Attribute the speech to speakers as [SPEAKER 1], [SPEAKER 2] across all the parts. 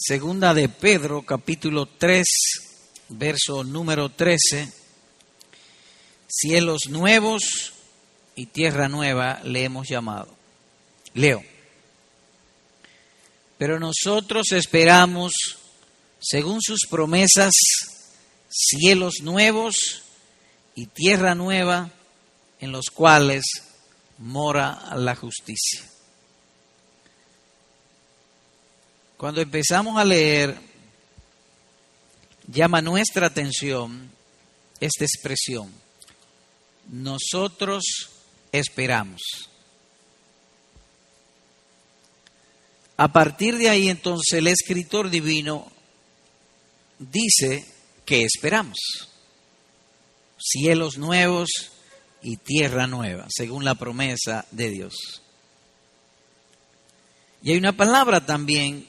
[SPEAKER 1] Segunda de Pedro, capítulo 3, verso número 13. Cielos nuevos y tierra nueva le hemos llamado. Leo. Pero nosotros esperamos, según sus promesas, cielos nuevos y tierra nueva en los cuales mora la justicia. Cuando empezamos a leer, llama nuestra atención esta expresión. Nosotros esperamos. A partir de ahí entonces el escritor divino dice que esperamos. Cielos nuevos y tierra nueva, según la promesa de Dios. Y hay una palabra también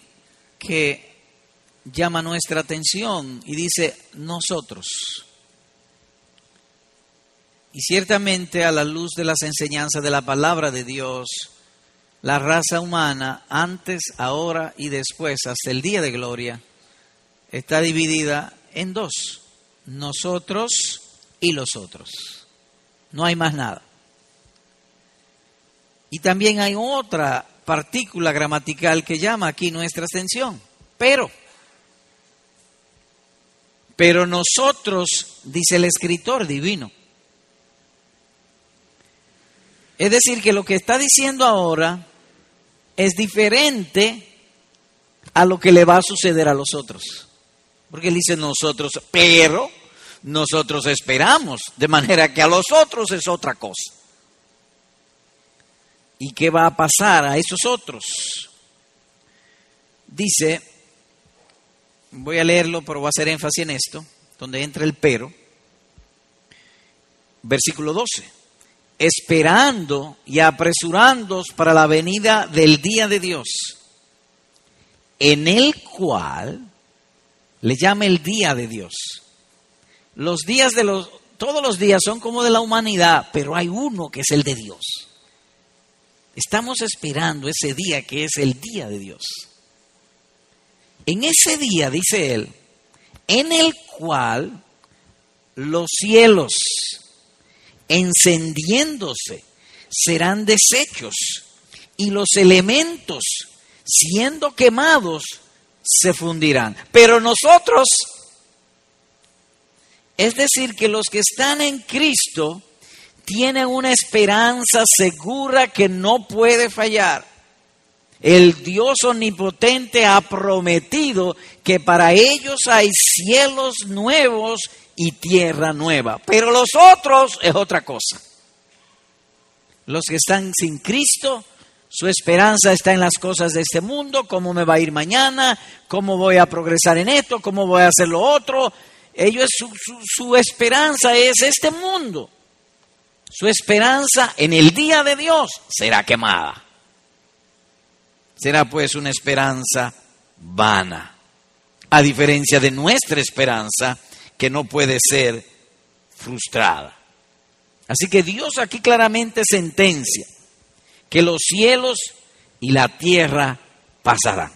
[SPEAKER 1] que llama nuestra atención y dice nosotros. Y ciertamente a la luz de las enseñanzas de la palabra de Dios, la raza humana, antes, ahora y después, hasta el día de gloria, está dividida en dos, nosotros y los otros. No hay más nada. Y también hay otra partícula gramatical que llama aquí nuestra atención. Pero, pero nosotros, dice el escritor divino, es decir, que lo que está diciendo ahora es diferente a lo que le va a suceder a los otros. Porque él dice nosotros, pero nosotros esperamos, de manera que a los otros es otra cosa. ¿Y qué va a pasar a esos otros? Dice, voy a leerlo, pero voy a hacer énfasis en esto, donde entra el pero. Versículo 12. Esperando y apresurándoos para la venida del día de Dios, en el cual le llama el día de Dios. Los días de los, todos los días son como de la humanidad, pero hay uno que es el de Dios. Estamos esperando ese día que es el día de Dios. En ese día, dice él, en el cual los cielos encendiéndose serán deshechos y los elementos siendo quemados se fundirán. Pero nosotros, es decir, que los que están en Cristo, tienen una esperanza segura que no puede fallar. El Dios omnipotente ha prometido que para ellos hay cielos nuevos y tierra nueva. Pero los otros es otra cosa. Los que están sin Cristo, su esperanza está en las cosas de este mundo, cómo me va a ir mañana, cómo voy a progresar en esto, cómo voy a hacer lo otro. Ellos, su, su esperanza es este mundo. Su esperanza en el día de Dios será quemada. Será pues una esperanza vana, a diferencia de nuestra esperanza que no puede ser frustrada. Así que Dios aquí claramente sentencia que los cielos y la tierra pasarán.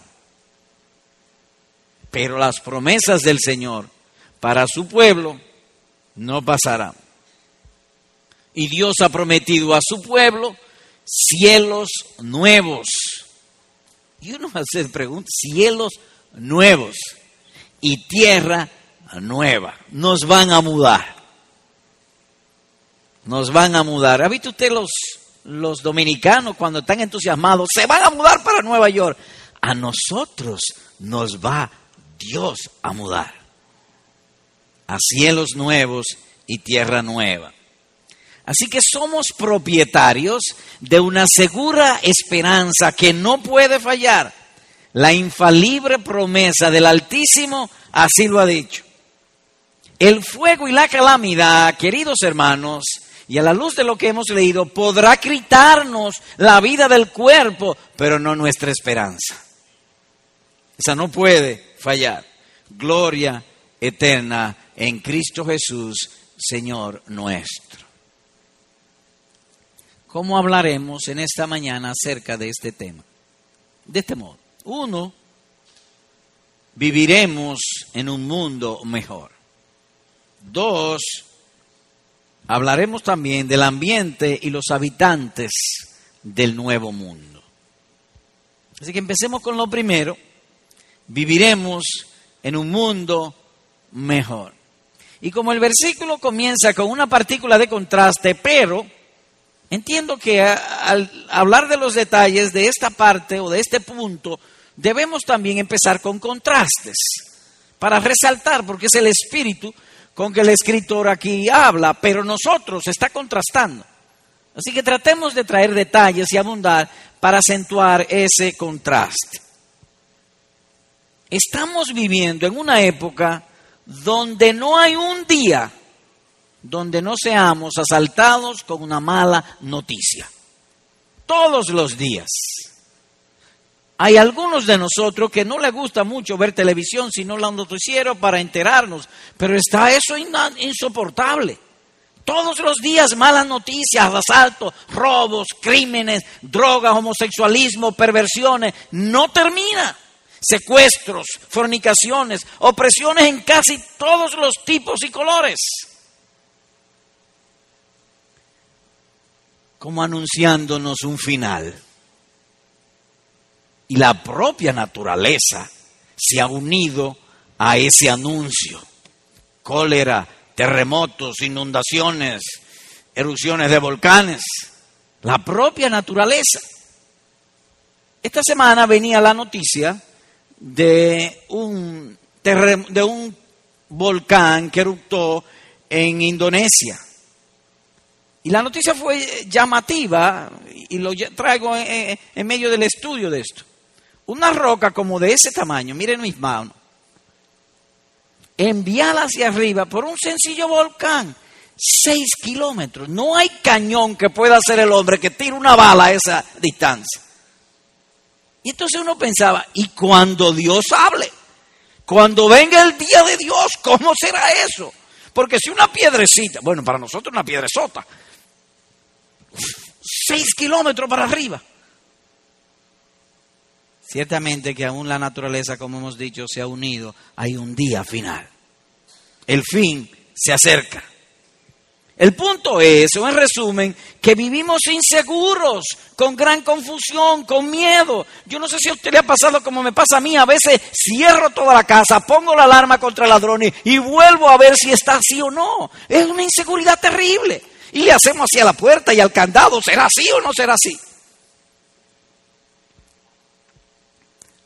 [SPEAKER 1] Pero las promesas del Señor para su pueblo no pasarán. Y Dios ha prometido a su pueblo cielos nuevos. Y uno hace preguntas, cielos nuevos y tierra nueva. Nos van a mudar. Nos van a mudar. ¿Ha visto usted los, los dominicanos cuando están entusiasmados? Se van a mudar para Nueva York. A nosotros nos va Dios a mudar. A cielos nuevos y tierra nueva. Así que somos propietarios de una segura esperanza que no puede fallar. La infalible promesa del Altísimo así lo ha dicho. El fuego y la calamidad, queridos hermanos, y a la luz de lo que hemos leído, podrá quitarnos la vida del cuerpo, pero no nuestra esperanza. Esa no puede fallar. Gloria eterna en Cristo Jesús, Señor nuestro. ¿Cómo hablaremos en esta mañana acerca de este tema? De este modo. Uno, viviremos en un mundo mejor. Dos, hablaremos también del ambiente y los habitantes del nuevo mundo. Así que empecemos con lo primero. Viviremos en un mundo mejor. Y como el versículo comienza con una partícula de contraste, pero entiendo que al hablar de los detalles de esta parte o de este punto, debemos también empezar con contrastes para resaltar, porque es el espíritu con que el escritor aquí habla, pero nosotros está contrastando. Así que tratemos de traer detalles y abundar para acentuar ese contraste. Estamos viviendo en una época donde no hay un día donde no seamos asaltados con una mala noticia. Todos los días. Hay algunos de nosotros que no les gusta mucho ver televisión, sino la noticiero para enterarnos, pero está eso insoportable. Todos los días malas noticias, asaltos, robos, crímenes, drogas, homosexualismo, perversiones, no termina. Secuestros, fornicaciones, opresiones en casi todos los tipos y colores. Como anunciándonos un final. Y la propia naturaleza se ha unido a ese anuncio. Cólera, terremotos, inundaciones, erupciones de volcanes, la propia naturaleza. Esta semana venía la noticia de un, de un volcán que eruptó en Indonesia. Y la noticia fue llamativa y lo traigo en, medio del estudio de esto. Una roca como de ese tamaño, miren mis manos, enviada hacia arriba por un sencillo volcán. Seis kilómetros. No hay cañón que pueda hacer el hombre que tire una bala a esa distancia. Y entonces uno pensaba, ¿y cuando Dios hable? Cuando venga el día de Dios, ¿cómo será eso? Porque si una piedrecita, bueno, para nosotros una piedresota, seis kilómetros para arriba. Ciertamente que aún la naturaleza, como hemos dicho, se ha unido. Hay un día final. El fin se acerca. El punto es, o en resumen, que vivimos inseguros, con gran confusión, con miedo. Yo no sé si a usted le ha pasado como me pasa a mí. A veces cierro toda la casa, pongo la alarma contra ladrones y vuelvo a ver si está así o no. Es una inseguridad terrible. Y le hacemos hacia la puerta y al candado, ¿será así o no será así?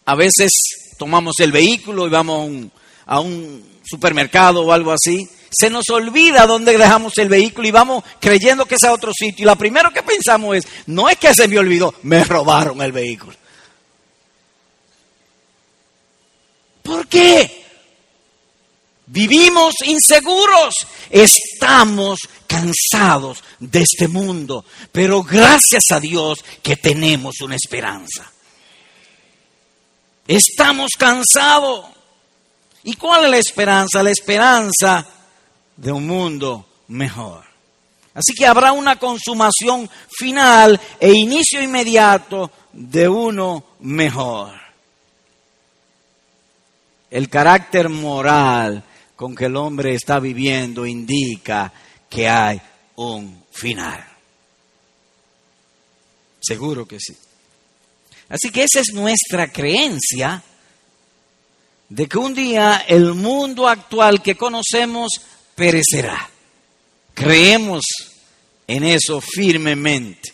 [SPEAKER 1] A veces tomamos el vehículo y vamos a un, supermercado o algo así. Se nos olvida dónde dejamos el vehículo y vamos creyendo que es a otro sitio. Y lo primero que pensamos es, no es que se me olvidó, me robaron el vehículo. ¿Por qué? Vivimos inseguros, estamos cansados de este mundo, pero gracias a Dios que tenemos una esperanza. Estamos cansados. ¿Y cuál es la esperanza? La esperanza de un mundo mejor. Así que habrá una consumación final e inicio inmediato de uno mejor. El carácter moral con que el hombre está viviendo indica que hay un final. Seguro que sí. Así que esa es nuestra creencia de que un día el mundo actual que conocemos perecerá. Creemos en eso firmemente.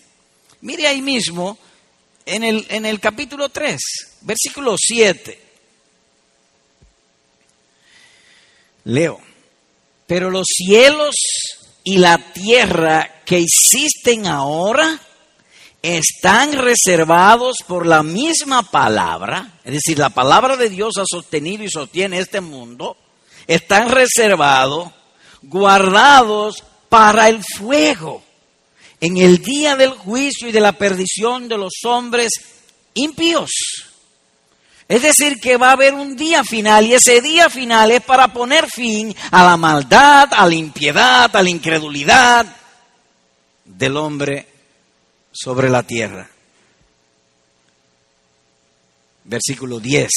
[SPEAKER 1] Mire ahí mismo en el, en el capítulo 3, versículo 7. Leo, pero los cielos y la tierra que existen ahora están reservados por la misma palabra, es decir, la palabra de Dios ha sostenido y sostiene este mundo, están reservados, guardados para el fuego, en el día del juicio y de la perdición de los hombres impíos. Es decir, que va a haber un día final y ese día final es para poner fin a la maldad, a la impiedad, a la incredulidad del hombre sobre la tierra. Versículo 10.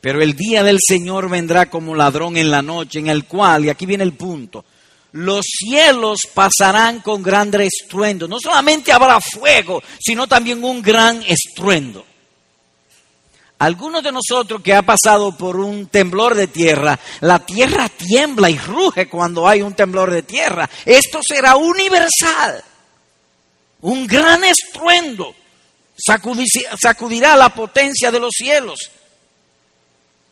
[SPEAKER 1] Pero el día del Señor vendrá como ladrón en la noche, en el cual, y aquí viene el punto, los cielos pasarán con gran estruendo. No solamente habrá fuego, sino también un gran estruendo. Algunos de nosotros que ha pasado por un temblor de tierra, la tierra tiembla y ruge cuando hay un temblor de tierra. Esto será universal. Un gran estruendo sacudirá la potencia de los cielos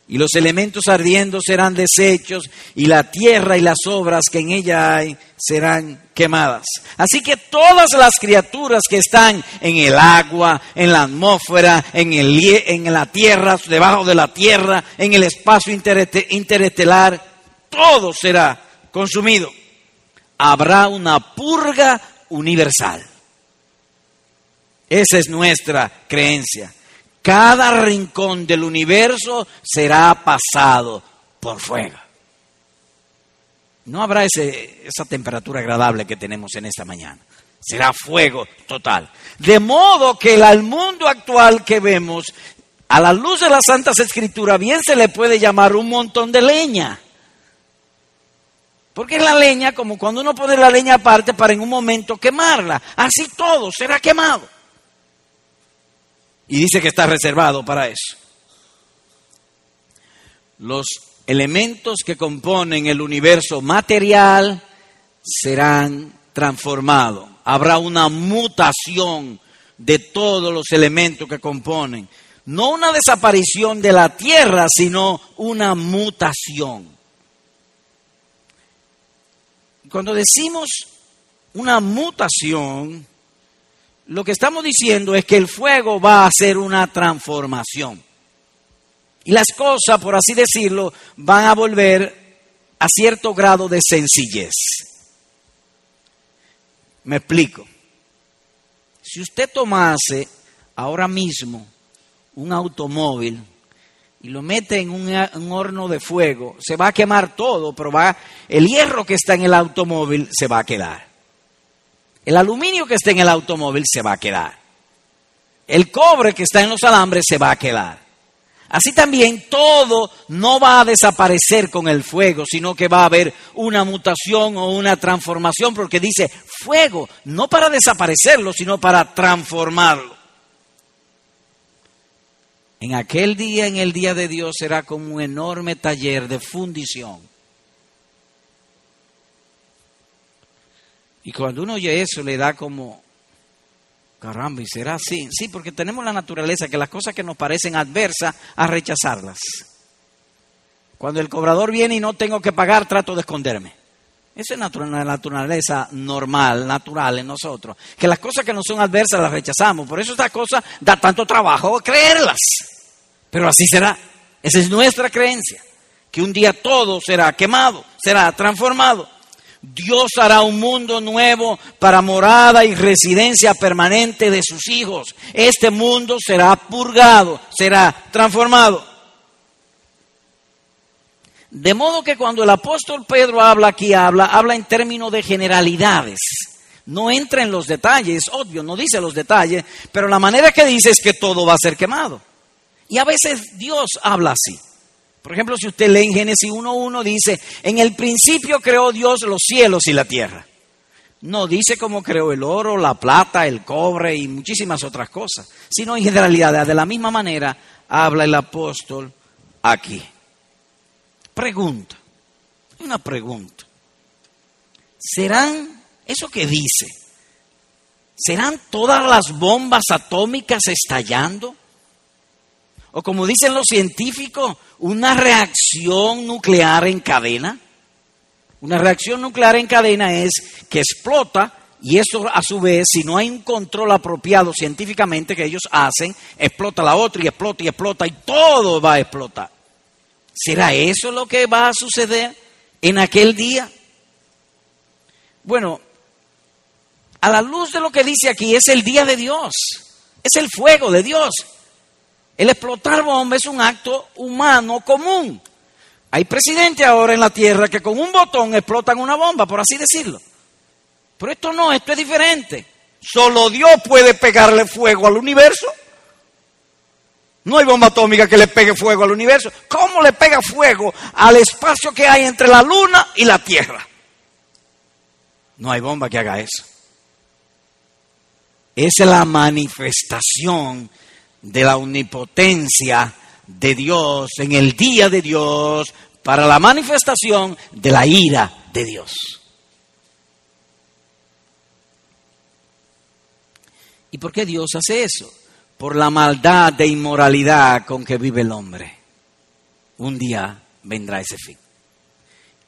[SPEAKER 1] y los elementos ardiendo serán deshechos, y la tierra y las obras que en ella hay serán quemadas. Así que todas las criaturas que están en el agua, en la atmósfera, en, el, en la tierra, debajo de la tierra, en el espacio interestelar, todo será consumido. Habrá una purga universal. Esa es nuestra creencia. Cada rincón del universo será pasado por fuego. No habrá esa temperatura agradable que tenemos en esta mañana. Será fuego total. De modo que al mundo actual que vemos, a la luz de las Santas Escrituras, bien se le puede llamar un montón de leña. Porque es la leña como cuando uno pone la leña aparte para en un momento quemarla. Así todo será quemado. Y dice que está reservado para eso. Los elementos que componen el universo material serán transformados. Habrá una mutación de todos los elementos que componen. No una desaparición de la tierra, sino una mutación. Cuando decimos una mutación, lo que estamos diciendo es que el fuego va a hacer una transformación. Y las cosas, por así decirlo, van a volver a cierto grado de sencillez. Me explico. Si usted tomase ahora mismo un automóvil y lo mete en un, horno de fuego, se va a quemar todo, pero va, el hierro que está en el automóvil se va a quedar. El aluminio que está en el automóvil se va a quedar. El cobre que está en los alambres se va a quedar. Así también todo no va a desaparecer con el fuego, sino que va a haber una mutación o una transformación, porque dice fuego, no para desaparecerlo, sino para transformarlo. En aquel día, en el día de Dios, será como un enorme taller de fundición Y cuando uno oye eso le da como, caramba, ¿y será así? Sí, porque tenemos la naturaleza que las cosas que nos parecen adversas, a rechazarlas. Cuando el cobrador viene y no tengo que pagar, trato de esconderme. Esa es la naturaleza normal, natural en nosotros. Que las cosas que no son adversas las rechazamos. Por eso esta cosa da tanto trabajo creerlas. Pero así será. Esa es nuestra creencia. Que un día todo será quemado, será transformado. Dios hará un mundo nuevo para morada y residencia permanente de sus hijos. Este mundo será purgado, será transformado. De modo que cuando el apóstol Pedro habla aquí, habla, habla en términos de generalidades. No entra en los detalles, obvio, no dice los detalles, pero la manera que dice es que todo va a ser quemado. Y a veces Dios habla así. Por ejemplo, si usted lee en Génesis 1.1, dice, en el principio creó Dios los cielos y la tierra. No dice cómo creó el oro, la plata, el cobre y muchísimas otras cosas, sino en generalidad, de la misma manera habla el apóstol aquí. Pregunta, una pregunta. ¿Serán, eso que dice, serán todas las bombas atómicas estallando? O como dicen los científicos, una reacción nuclear en cadena. Una reacción nuclear en cadena es que explota y eso a su vez, si no hay un control apropiado científicamente que ellos hacen, explota la otra y explota y explota y todo va a explotar. ¿Será eso lo que va a suceder en aquel día? Bueno, a la luz de lo que dice aquí, es el día de Dios, es el fuego de Dios. El explotar bombas es un acto humano común. Hay presidentes ahora en la Tierra que con un botón explotan una bomba, por así decirlo. Pero esto no, esto es diferente. Solo Dios puede pegarle fuego al universo. No hay bomba atómica que le pegue fuego al universo. ¿Cómo le pega fuego al espacio que hay entre la luna y la Tierra? No hay bomba que haga eso. Es la manifestación de la omnipotencia de Dios en el día de Dios para la manifestación de la ira de Dios. ¿Y por qué Dios hace eso? Por la maldad de inmoralidad con que vive el hombre. Un día vendrá ese fin.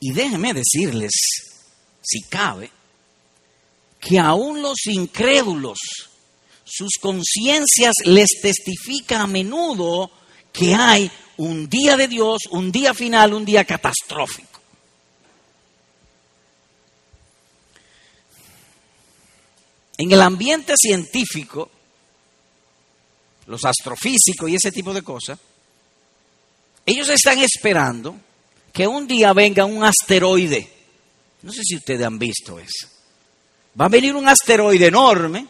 [SPEAKER 1] Y déjenme decirles, si cabe, que aún los incrédulos, sus conciencias les testifican a menudo que hay un día de Dios, un día final, un día catastrófico. En el ambiente científico, los astrofísicos y ese tipo de cosas, ellos están esperando que un día venga un asteroide. No sé si ustedes han visto eso. Va a venir un asteroide enorme,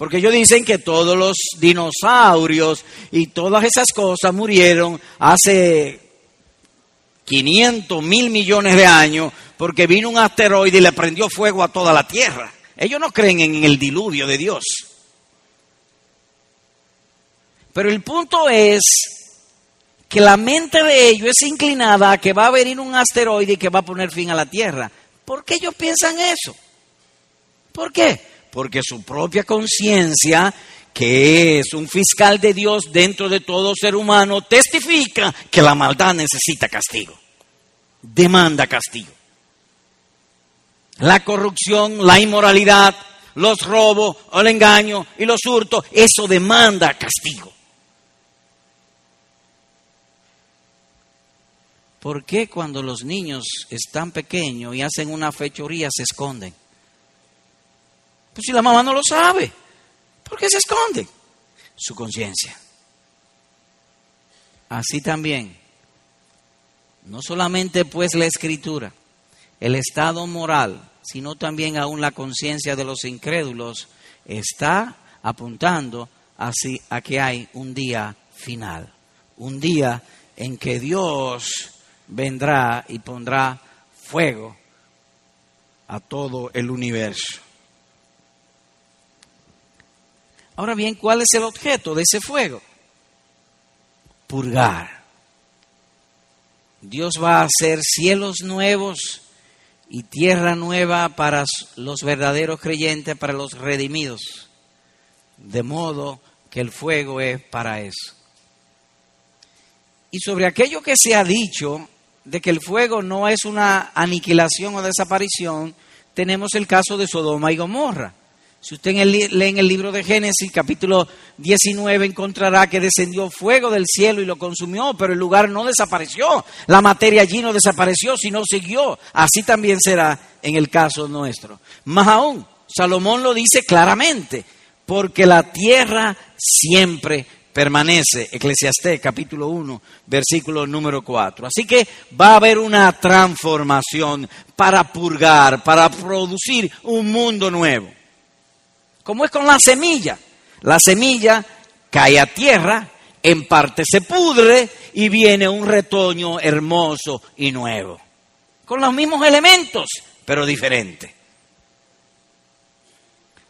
[SPEAKER 1] porque ellos dicen que todos los dinosaurios y todas esas cosas murieron hace 500 mil millones de años, porque vino un asteroide y le prendió fuego a toda la Tierra. Ellos no creen en el diluvio de Dios. Pero el punto es que la mente de ellos es inclinada a que va a venir un asteroide y que va a poner fin a la Tierra. ¿Por qué ellos piensan eso? ¿Por qué? Porque su propia conciencia, que es un fiscal de Dios dentro de todo ser humano, testifica que la maldad necesita castigo, demanda castigo la corrupción, la inmoralidad, los robos, el engaño y los hurtos, eso demanda castigo. ¿Por qué cuando los niños están pequeños y hacen una fechoría se esconden? Pues si la mamá no lo sabe, ¿por qué se esconde? Su conciencia. Así también, no solamente pues la escritura, el estado moral sino también aún la conciencia de los incrédulos, está apuntando así a que hay un día final, un día en que Dios vendrá y pondrá fuego a todo el universo. Ahora bien, ¿cuál es el objeto de ese fuego? Purgar. Dios va a hacer cielos nuevos y tierra nueva para los verdaderos creyentes, para los redimidos. De modo que el fuego es para eso. Y sobre aquello que se ha dicho de que el fuego no es una aniquilación o desaparición, tenemos el caso de Sodoma y Gomorra. Si usted lee en el libro de Génesis, capítulo 19, encontrará que descendió fuego del cielo y lo consumió, pero el lugar no desapareció. La materia allí no desapareció, sino siguió. Así también será en el caso nuestro. Más aún, Salomón lo dice claramente, porque la tierra siempre permanece. Eclesiastés capítulo 1, versículo número 4. Así que va a haber una transformación para purgar, para producir un mundo nuevo. Como es con la semilla. La semilla cae a tierra, en parte se pudre y viene un retoño hermoso y nuevo. Con los mismos elementos, pero diferente.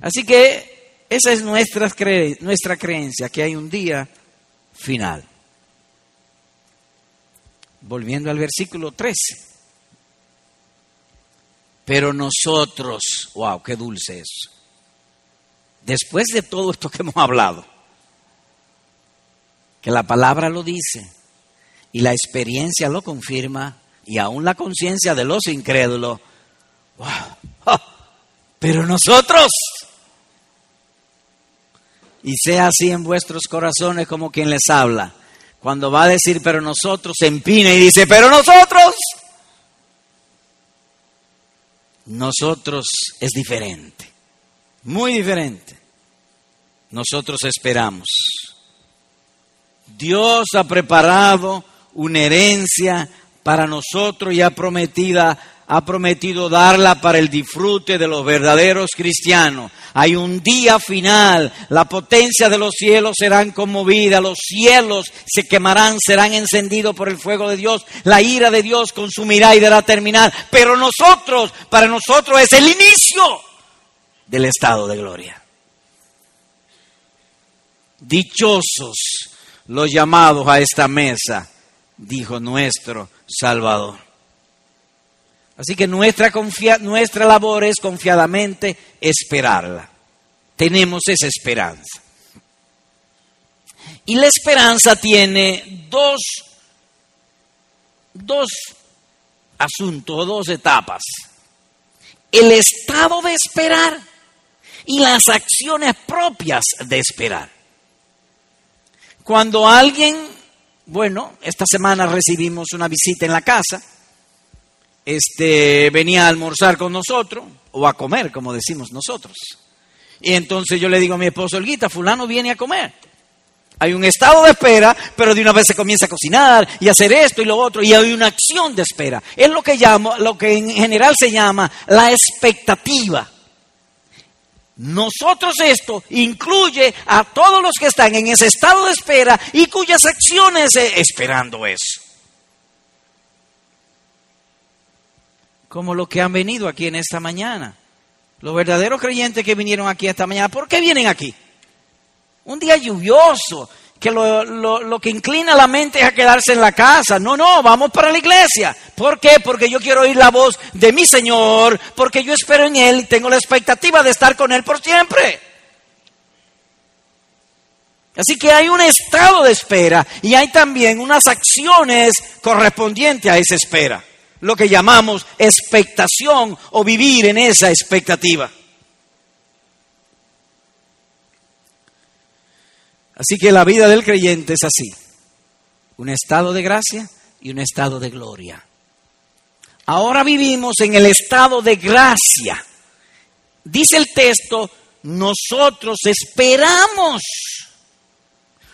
[SPEAKER 1] Así que esa es nuestra, creencia, que hay un día final. Volviendo al versículo 13. Pero nosotros, wow, qué dulce eso después de todo esto que hemos hablado, que la palabra lo dice y la experiencia lo confirma y aún la conciencia de los incrédulos, pero nosotros, y sea así en vuestros corazones como quien les habla, cuando va a decir pero nosotros, se empina y dice pero nosotros, nosotros es diferente muy diferente. Nosotros esperamos. Dios ha preparado una herencia para nosotros ya prometida ha prometido darla para el disfrute de los verdaderos cristianos. Hay un día final, la potencia de los cielos serán conmovida, los cielos se quemarán, serán encendidos por el fuego de Dios, la ira de Dios consumirá y dará terminar. Pero nosotros, para nosotros es el inicio del estado de gloria. Dichosos los llamados a esta mesa, dijo nuestro Salvador. Así que nuestra, nuestra labor es confiadamente esperarla. Tenemos esa esperanza. Y la esperanza tiene dos, dos asuntos, dos etapas. El estado de esperar y las acciones propias de esperar. Cuando alguien, bueno, esta semana recibimos una visita en la casa, este venía a almorzar con nosotros, o a comer, como decimos nosotros. Y entonces yo le digo a mi esposo, Olguita, fulano viene a comer. Hay un estado de espera, pero de una vez se comienza a cocinar y hacer esto y lo otro, y hay una acción de espera. Es lo que llamo, lo que en general se llama la expectativa. Nosotros esto incluye a todos los que están en ese estado de espera y cuyas acciones esperando eso. Como los que han venido aquí en esta mañana. Los verdaderos creyentes que vinieron aquí esta mañana. ¿Por qué vienen aquí? Un día lluvioso, que lo, lo, que inclina la mente es a quedarse en la casa. No, no, vamos para la iglesia. ¿Por qué? Porque yo quiero oír la voz de mi Señor, porque yo espero en Él y tengo la expectativa de estar con Él por siempre. Así que hay un estado de espera y hay también unas acciones correspondientes a esa espera, lo que llamamos expectación o vivir en esa expectativa. Así que la vida del creyente es así. Un estado de gracia y un estado de gloria. Ahora vivimos en el estado de gracia. Dice el texto, nosotros esperamos.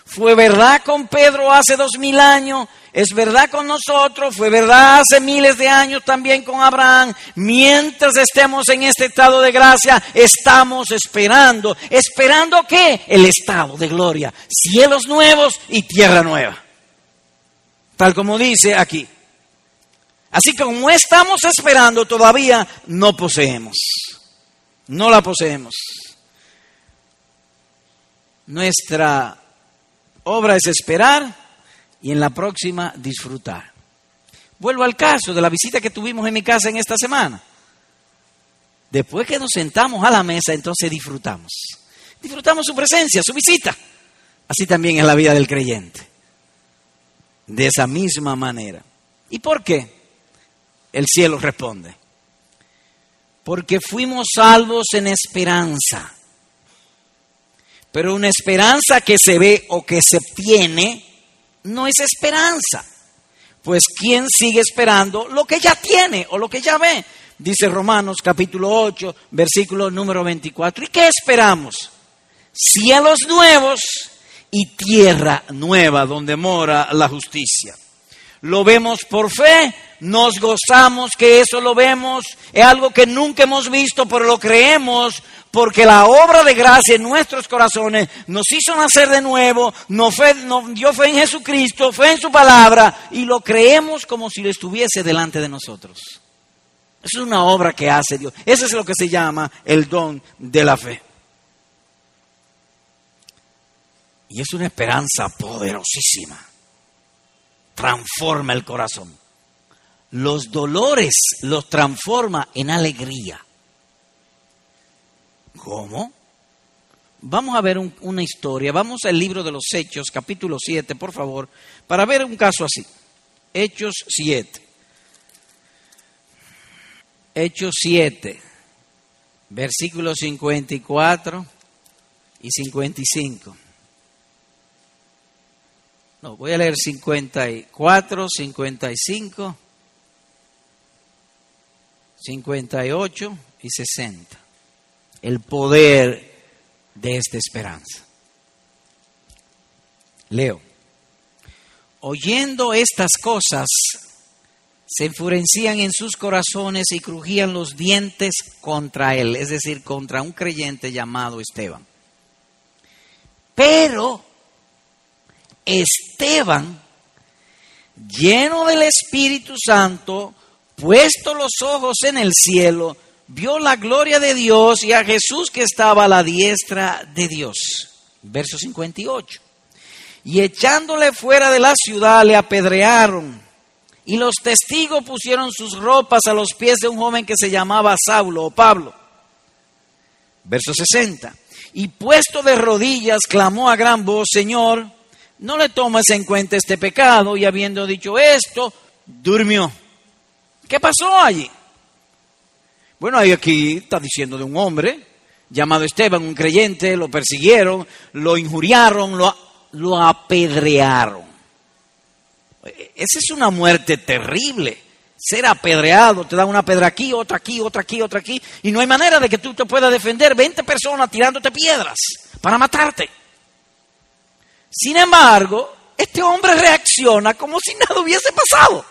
[SPEAKER 1] Fue verdad con Pedro hace dos mil años es verdad con nosotros, fue verdad hace miles de años también con Abraham. Mientras estemos en este estado de gracia, estamos esperando. ¿Esperando qué? El estado de gloria. Cielos nuevos y tierra nueva. Tal como dice aquí. Así que como estamos esperando, todavía no poseemos. No la poseemos. Nuestra obra es esperar y en la próxima disfrutar. Vuelvo al caso de la visita que tuvimos en mi casa en esta semana. Después que nos sentamos a la mesa, entonces disfrutamos. Disfrutamos su presencia, su visita. Así también es la vida del creyente. De esa misma manera. ¿Y por qué? El cielo responde. Porque fuimos salvos en esperanza. Pero una esperanza que se ve o que se tiene no es esperanza. Pues ¿quién sigue esperando lo que ya tiene o lo que ya ve? Dice Romanos capítulo 8, versículo número 24. ¿Y qué esperamos? Cielos nuevos y tierra nueva donde mora la justicia. Lo vemos por fe, nos gozamos que eso lo vemos, es algo que nunca hemos visto, pero lo creemos porque la obra de gracia en nuestros corazones nos hizo nacer de nuevo, nos, dio fe en Jesucristo, fe en su palabra, y lo creemos como si lo estuviese delante de nosotros. Es una obra que hace Dios. Eso es lo que se llama el don de la fe. Y es una esperanza poderosísima. Transforma el corazón. Los dolores los transforma en alegría. ¿Cómo? Vamos a ver una historia. Vamos al libro de los Hechos, capítulo 7, por favor, para ver un caso así. Hechos 7. Hechos 7, versículos 54 y 55. No, voy a leer 54, 55, 58 y 60 el poder de esta esperanza. Leo, oyendo estas cosas, se enfurecían en sus corazones y crujían los dientes contra él, es decir, contra un creyente llamado Esteban. Pero Esteban, lleno del Espíritu Santo, puesto los ojos en el cielo, vio la gloria de Dios y a Jesús que estaba a la diestra de Dios. Verso 58. Y echándole fuera de la ciudad le apedrearon. Y los testigos pusieron sus ropas a los pies de un joven que se llamaba Saulo o Pablo. Verso 60. Y puesto de rodillas, clamó a gran voz, Señor, no le tomes en cuenta este pecado. Y habiendo dicho esto, durmió. ¿Qué pasó allí? Bueno, ahí aquí está diciendo de un hombre llamado Esteban, un creyente, lo persiguieron, lo injuriaron, lo, lo apedrearon. Esa es una muerte terrible. Ser apedreado, te dan una pedra aquí, otra aquí, otra aquí, otra aquí, y no hay manera de que tú te puedas defender 20 personas tirándote piedras para matarte. Sin embargo, este hombre reacciona como si nada hubiese pasado.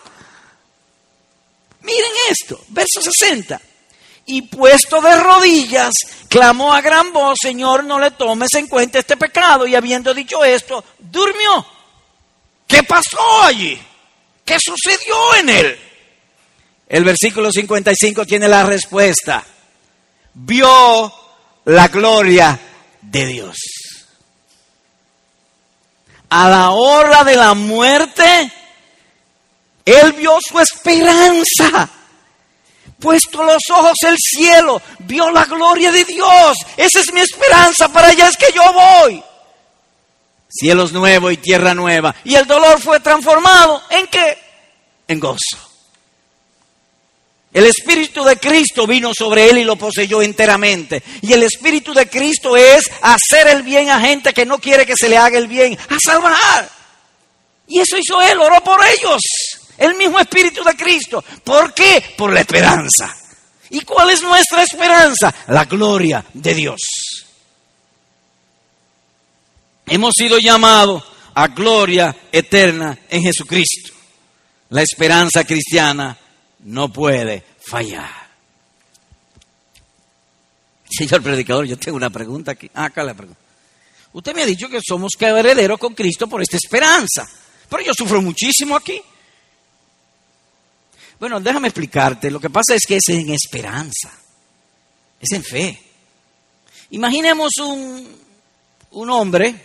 [SPEAKER 1] Miren esto, verso 60. Y puesto de rodillas, clamó a gran voz, Señor, no le tomes en cuenta este pecado. Y habiendo dicho esto, durmió. ¿Qué pasó allí? ¿Qué sucedió en él? El versículo 55 tiene la respuesta. Vio la gloria de Dios. A la hora de la muerte, él vio su esperanza. Puesto los ojos el cielo, vio la gloria de Dios. Esa es mi esperanza, para allá es que yo voy. Cielos nuevos y tierra nueva. Y el dolor fue transformado en qué? En gozo. El Espíritu de Cristo vino sobre él y lo poseyó enteramente. Y el Espíritu de Cristo es hacer el bien a gente que no quiere que se le haga el bien, a salvar. Y eso hizo él, oró por ellos. El mismo Espíritu de Cristo. ¿Por qué? Por la esperanza. ¿Y cuál es nuestra esperanza? La gloria de Dios. Hemos sido llamados a gloria eterna en Jesucristo. La esperanza cristiana no puede fallar. Señor predicador, yo tengo una pregunta aquí. Ah, acá la pregunta. Usted me ha dicho que somos herederos con Cristo por esta esperanza. Pero yo sufro muchísimo aquí. Bueno, déjame explicarte. Lo que pasa es que es en esperanza, es en fe. Imaginemos un, un hombre,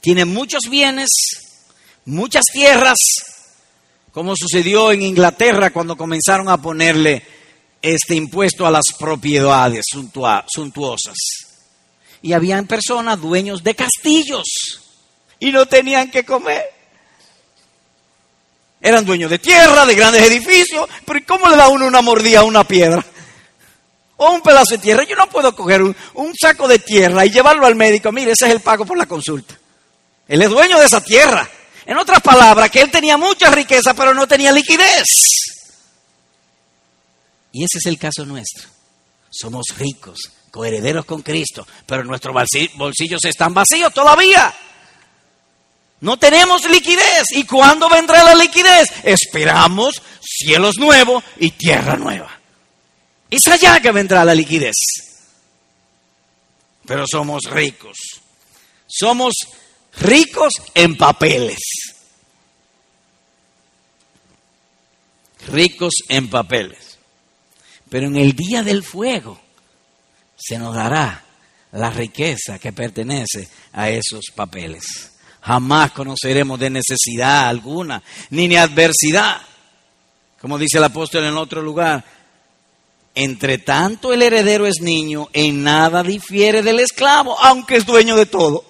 [SPEAKER 1] tiene muchos bienes, muchas tierras, como sucedió en Inglaterra cuando comenzaron a ponerle este impuesto a las propiedades suntuosas. Y habían personas dueños de castillos y no tenían que comer. Eran dueños de tierra, de grandes edificios, pero ¿cómo le da uno una mordida a una piedra? O un pedazo de tierra. Yo no puedo coger un, un saco de tierra y llevarlo al médico. Mire, ese es el pago por la consulta. Él es dueño de esa tierra. En otras palabras, que él tenía mucha riqueza, pero no tenía liquidez. Y ese es el caso nuestro. Somos ricos, coherederos con Cristo, pero nuestros bolsillos están vacíos todavía. No tenemos liquidez. ¿Y cuándo vendrá la liquidez? Esperamos cielos nuevos y tierra nueva. Es allá que vendrá la liquidez. Pero somos ricos. Somos ricos en papeles. Ricos en papeles. Pero en el día del fuego se nos dará la riqueza que pertenece a esos papeles jamás conoceremos de necesidad alguna, ni de adversidad. Como dice el apóstol en otro lugar, entre tanto el heredero es niño, en nada difiere del esclavo, aunque es dueño de todo.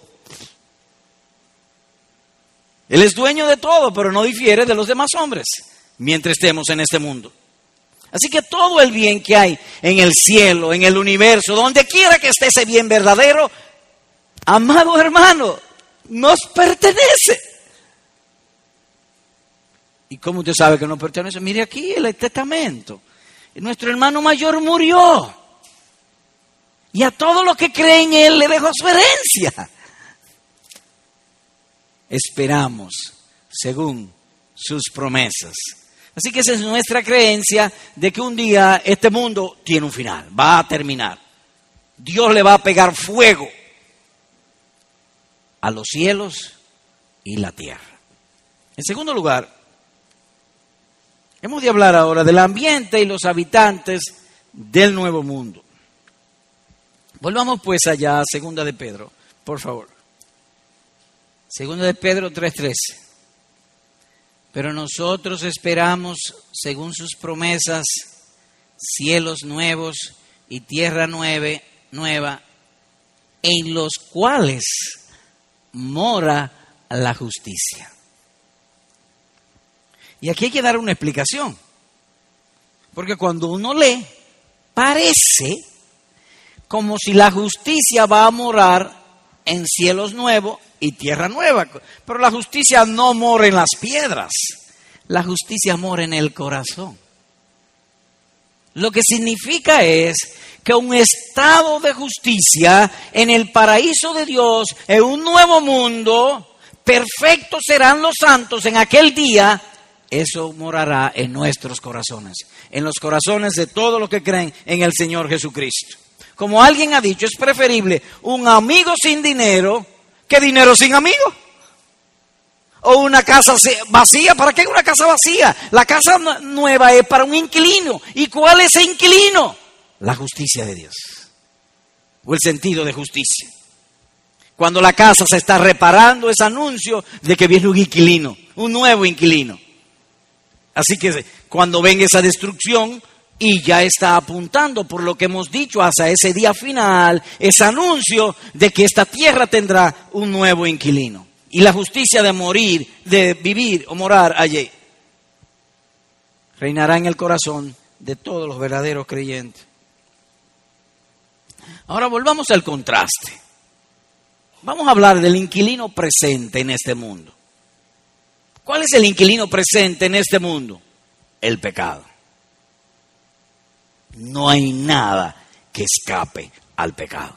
[SPEAKER 1] Él es dueño de todo, pero no difiere de los demás hombres, mientras estemos en este mundo. Así que todo el bien que hay en el cielo, en el universo, donde quiera que esté ese bien verdadero, amado hermano, nos pertenece. ¿Y cómo usted sabe que nos pertenece? Mire aquí el testamento. Nuestro hermano mayor murió. Y a todos los que creen en Él le dejó su herencia. Esperamos según sus promesas. Así que esa es nuestra creencia de que un día este mundo tiene un final, va a terminar. Dios le va a pegar fuego a los cielos y la tierra. En segundo lugar, hemos de hablar ahora del ambiente y los habitantes del nuevo mundo. Volvamos pues allá a segunda de Pedro, por favor. Segunda de Pedro 3:13. Pero nosotros esperamos, según sus promesas, cielos nuevos y tierra nueva, nueva en los cuales mora la justicia. Y aquí hay que dar una explicación. Porque cuando uno lee, parece como si la justicia va a morar en cielos nuevos y tierra nueva. Pero la justicia no mora en las piedras, la justicia mora en el corazón. Lo que significa es que un estado de justicia en el paraíso de Dios, en un nuevo mundo, perfectos serán los santos en aquel día, eso morará en nuestros corazones, en los corazones de todos los que creen en el Señor Jesucristo. Como alguien ha dicho, es preferible un amigo sin dinero que dinero sin amigo. O una casa vacía. ¿Para qué una casa vacía? La casa nueva es para un inquilino. ¿Y cuál es ese inquilino? La justicia de Dios. O el sentido de justicia. Cuando la casa se está reparando, es anuncio de que viene un inquilino, un nuevo inquilino. Así que cuando venga esa destrucción, y ya está apuntando por lo que hemos dicho hasta ese día final, ese anuncio de que esta tierra tendrá un nuevo inquilino y la justicia de morir, de vivir o morar allí, reinará en el corazón de todos los verdaderos creyentes. Ahora volvamos al contraste. Vamos a hablar del inquilino presente en este mundo. ¿Cuál es el inquilino presente en este mundo? El pecado. No hay nada que escape al pecado.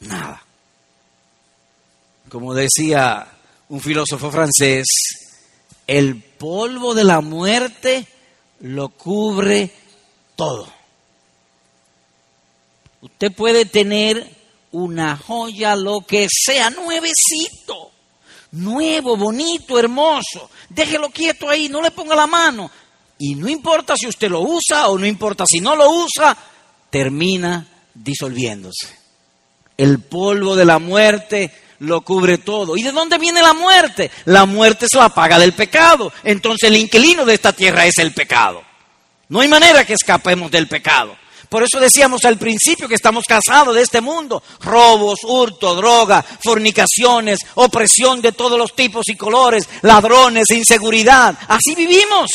[SPEAKER 1] Nada. Como decía un filósofo francés, el polvo de la muerte lo cubre todo. Usted puede tener una joya, lo que sea, nuevecito, nuevo, bonito, hermoso. Déjelo quieto ahí, no le ponga la mano. Y no importa si usted lo usa o no importa si no lo usa, termina disolviéndose. El polvo de la muerte lo cubre todo. ¿Y de dónde viene la muerte? La muerte es la paga del pecado. Entonces el inquilino de esta tierra es el pecado. No hay manera que escapemos del pecado. Por eso decíamos al principio que estamos casados de este mundo. Robos, hurto, droga, fornicaciones, opresión de todos los tipos y colores, ladrones, inseguridad. Así vivimos.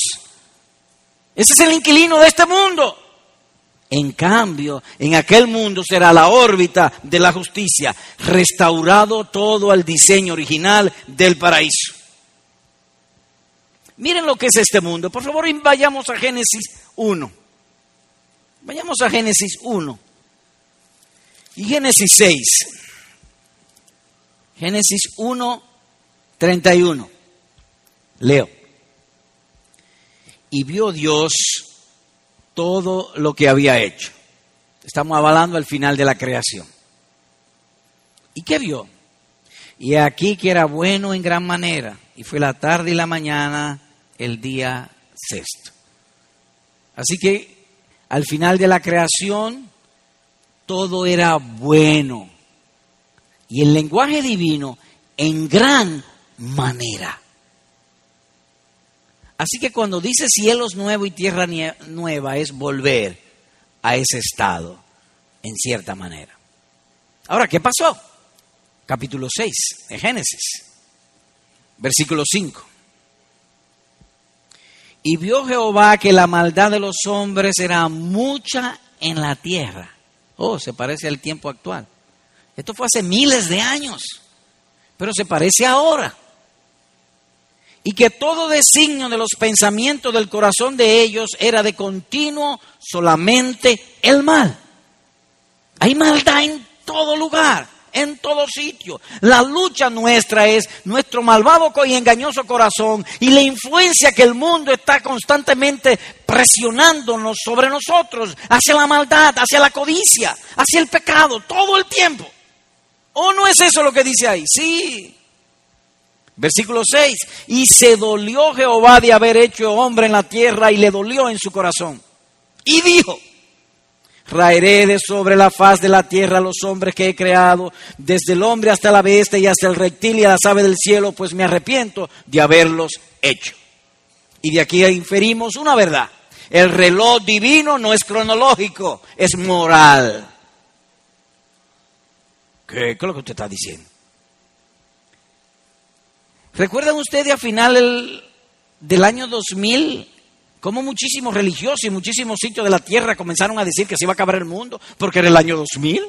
[SPEAKER 1] Ese es el inquilino de este mundo. En cambio, en aquel mundo será la órbita de la justicia, restaurado todo al diseño original del paraíso. Miren lo que es este mundo. Por favor, vayamos a Génesis 1. Vayamos a Génesis 1 y Génesis 6. Génesis 1, 31. Leo y vio Dios todo lo que había hecho. Estamos avalando el final de la creación. ¿Y qué vio? Y aquí que era bueno en gran manera, y fue la tarde y la mañana el día sexto. Así que al final de la creación todo era bueno. Y el lenguaje divino en gran manera. Así que cuando dice cielos nuevos y tierra nueva es volver a ese estado, en cierta manera. Ahora, ¿qué pasó? Capítulo 6 de Génesis, versículo 5. Y vio Jehová que la maldad de los hombres era mucha en la tierra. Oh, se parece al tiempo actual. Esto fue hace miles de años, pero se parece ahora y que todo designio de los pensamientos del corazón de ellos era de continuo solamente el mal. Hay maldad en todo lugar, en todo sitio. La lucha nuestra es nuestro malvado y engañoso corazón y la influencia que el mundo está constantemente presionándonos sobre nosotros hacia la maldad, hacia la codicia, hacia el pecado, todo el tiempo. ¿O no es eso lo que dice ahí? Sí. Versículo 6. Y se dolió Jehová de haber hecho hombre en la tierra y le dolió en su corazón. Y dijo, Raeré de sobre la faz de la tierra a los hombres que he creado, desde el hombre hasta la bestia y hasta el reptil y a las aves del cielo, pues me arrepiento de haberlos hecho. Y de aquí inferimos una verdad. El reloj divino no es cronológico, es moral. ¿Qué, es lo que usted está diciendo? ¿Recuerdan ustedes a final del año 2000 como muchísimos religiosos y muchísimos sitios de la tierra comenzaron a decir que se iba a acabar el mundo porque era el año 2000.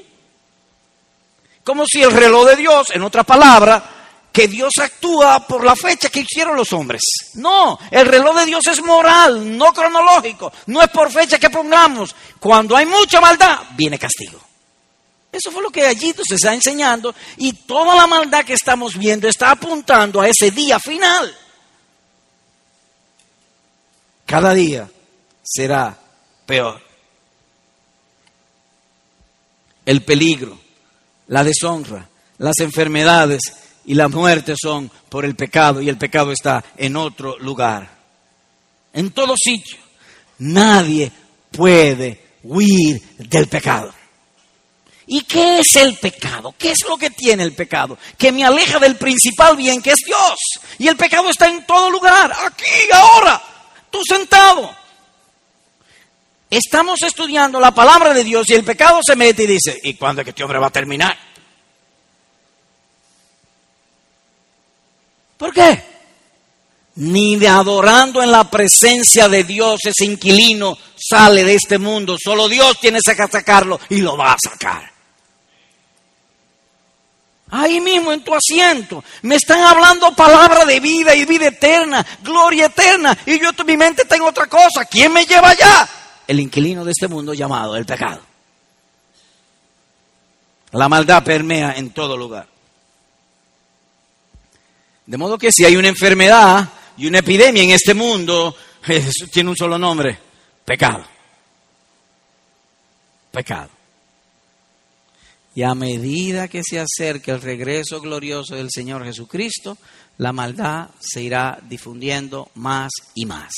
[SPEAKER 1] Como si el reloj de Dios, en otra palabra, que Dios actúa por la fecha que hicieron los hombres. No, el reloj de Dios es moral, no cronológico, no es por fecha que pongamos. Cuando hay mucha maldad, viene castigo. Eso fue lo que allí se está enseñando y toda la maldad que estamos viendo está apuntando a ese día final. Cada día será peor. El peligro, la deshonra, las enfermedades y la muerte son por el pecado y el pecado está en otro lugar. En todo sitio. Nadie puede huir del pecado. ¿Y qué es el pecado? ¿Qué es lo que tiene el pecado? Que me aleja del principal bien que es Dios. Y el pecado está en todo lugar, aquí, ahora tú sentado. Estamos estudiando la palabra de Dios y el pecado se mete y dice, ¿y cuándo es que este hombre va a terminar? ¿Por qué? Ni de adorando en la presencia de Dios ese inquilino sale de este mundo. Solo Dios tiene que sacarlo y lo va a sacar. Ahí mismo en tu asiento. Me están hablando palabra de vida y vida eterna, gloria eterna. Y yo en mi mente tengo otra cosa. ¿Quién me lleva allá? El inquilino de este mundo llamado el pecado. La maldad permea en todo lugar. De modo que si hay una enfermedad y una epidemia en este mundo, tiene un solo nombre, pecado. Pecado. Y a medida que se acerque el regreso glorioso del Señor Jesucristo, la maldad se irá difundiendo más y más,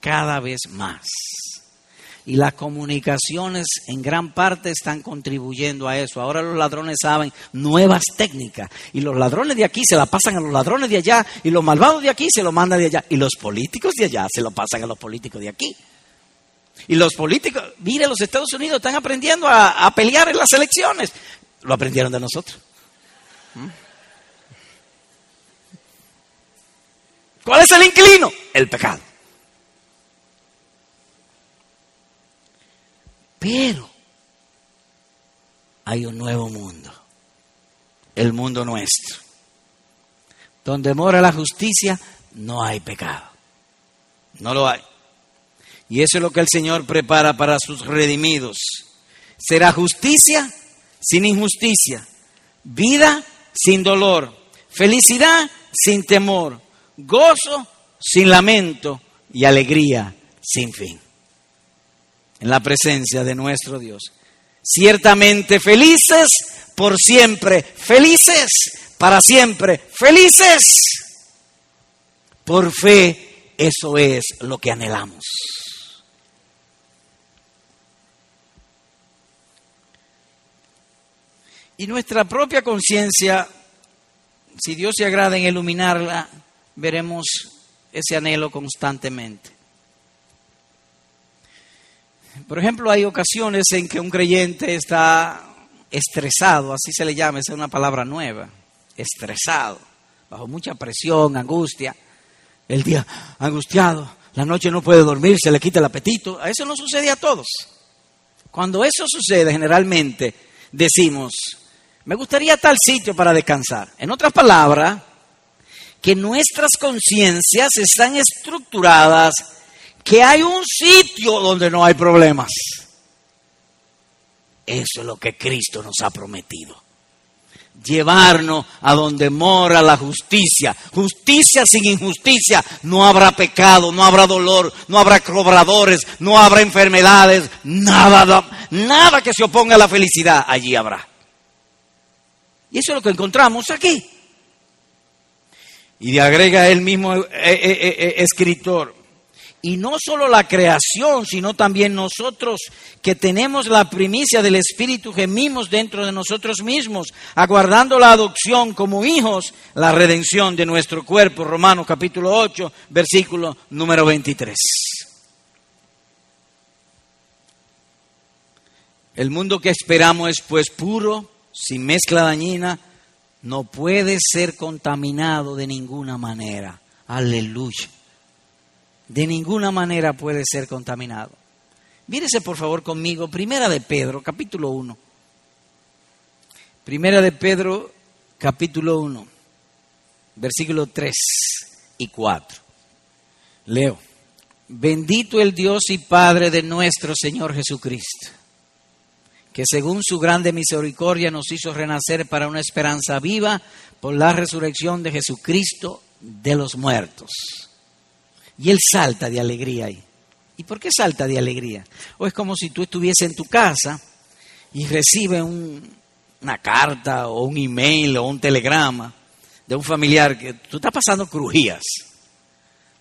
[SPEAKER 1] cada vez más. Y las comunicaciones en gran parte están contribuyendo a eso. Ahora los ladrones saben nuevas técnicas. Y los ladrones de aquí se la pasan a los ladrones de allá. Y los malvados de aquí se lo mandan de allá. Y los políticos de allá se lo pasan a los políticos de aquí. Y los políticos, mire, los Estados Unidos están aprendiendo a, pelear en las elecciones. Lo aprendieron de nosotros. ¿Mm? ¿Cuál es el inclino? El pecado. Pero hay un nuevo mundo, el mundo nuestro. Donde mora la justicia, no hay pecado. No lo hay. Y eso es lo que el Señor prepara para sus redimidos. Será justicia sin injusticia, vida sin dolor, felicidad sin temor, gozo sin lamento y alegría sin fin. En la presencia de nuestro Dios. Ciertamente felices por siempre, felices para siempre, felices. Por fe, eso es lo que anhelamos. Y nuestra propia conciencia, si Dios se agrada en iluminarla, veremos ese anhelo constantemente. Por ejemplo, hay ocasiones en que un creyente está estresado, así se le llama, esa es una palabra nueva, estresado, bajo mucha presión, angustia, el día angustiado, la noche no puede dormir, se le quita el apetito, a eso no sucede a todos. Cuando eso sucede, generalmente decimos, me gustaría tal sitio para descansar. En otras palabras, que nuestras conciencias están estructuradas, que hay un sitio donde no hay problemas. Eso es lo que Cristo nos ha prometido. llevarnos a donde mora la justicia. Justicia sin injusticia. No habrá pecado, no habrá dolor, no habrá cobradores, no habrá enfermedades, nada, nada que se oponga a la felicidad, allí habrá. Y eso es lo que encontramos aquí. Y agrega el mismo eh, eh, eh, escritor, y no solo la creación, sino también nosotros que tenemos la primicia del Espíritu gemimos dentro de nosotros mismos, aguardando la adopción como hijos, la redención de nuestro cuerpo. Romanos capítulo 8, versículo número 23. El mundo que esperamos es pues puro, sin mezcla dañina, no puede ser contaminado de ninguna manera. Aleluya de ninguna manera puede ser contaminado. Mírese por favor conmigo, Primera de Pedro, capítulo 1. Primera de Pedro, capítulo 1, versículo 3 y 4. Leo. Bendito el Dios y Padre de nuestro Señor Jesucristo, que según su grande misericordia nos hizo renacer para una esperanza viva por la resurrección de Jesucristo de los muertos y él salta de alegría ahí. ¿Y por qué salta de alegría? O es como si tú estuvieses en tu casa y recibes una carta o un email o un telegrama de un familiar que tú estás pasando crujías.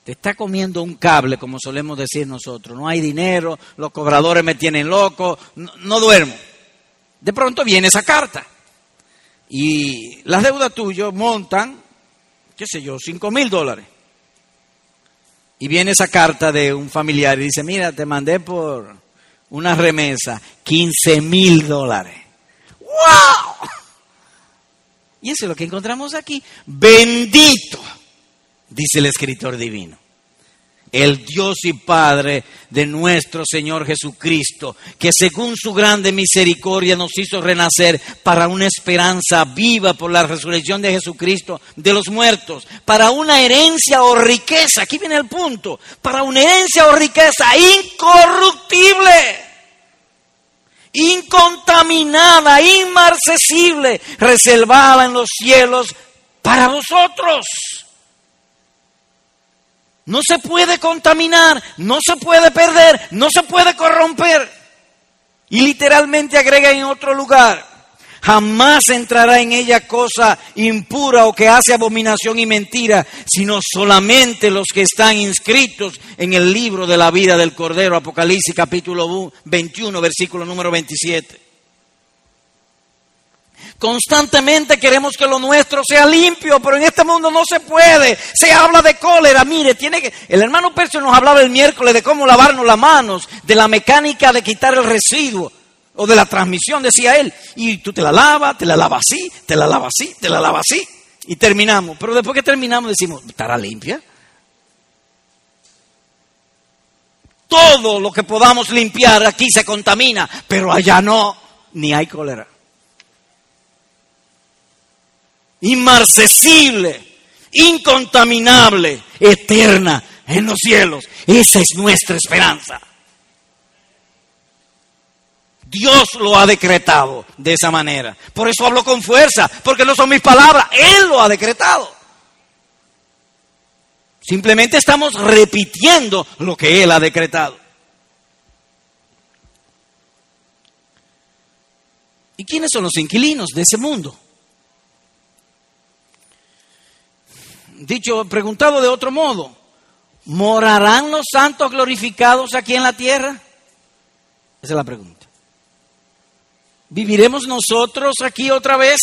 [SPEAKER 1] Te está comiendo un cable, como solemos decir nosotros. No hay dinero, los cobradores me tienen loco, no, duermo. De pronto viene esa carta. Y las deudas tuyas montan, qué sé yo, cinco mil dólares. Y viene esa carta de un familiar y dice, mira, te mandé por una remesa 15 mil dólares. ¡Wow! Y eso es lo que encontramos aquí. Bendito, dice el escritor divino. El Dios y Padre de nuestro Señor Jesucristo, que según su grande misericordia nos hizo renacer para una esperanza viva por la resurrección de Jesucristo de los muertos, para una herencia o riqueza, aquí viene el punto, para una herencia o riqueza incorruptible incontaminada, inmarcesible, reservada en los cielos para vosotros no se puede contaminar, no se puede perder, no se puede corromper. Y literalmente agrega en otro lugar, jamás entrará en ella cosa impura o que hace abominación y mentira, sino solamente los que están inscritos en el libro de la vida del Cordero, Apocalipsis capítulo 21, versículo número 27. Constantemente queremos que lo nuestro sea limpio, pero en este mundo no se puede. Se habla de cólera. Mire, tiene que. El hermano Percio nos hablaba el miércoles de cómo lavarnos las manos, de la mecánica de quitar el residuo o de la transmisión, decía él. Y tú te la lavas, te la lavas así, te la lavas así, te la lavas así. Y terminamos. Pero después que terminamos decimos, ¿estará limpia? Todo lo que podamos limpiar aquí se contamina, pero allá no, ni hay cólera inmarcesible, incontaminable, eterna en los cielos. Esa es nuestra esperanza. Dios lo ha decretado de esa manera. Por eso hablo con fuerza, porque no son mis palabras, Él lo ha decretado. Simplemente estamos repitiendo lo que Él ha decretado. ¿Y quiénes son los inquilinos de ese mundo? Dicho, preguntado de otro modo, ¿morarán los santos glorificados aquí en la tierra? Esa es la pregunta. ¿Viviremos nosotros aquí otra vez?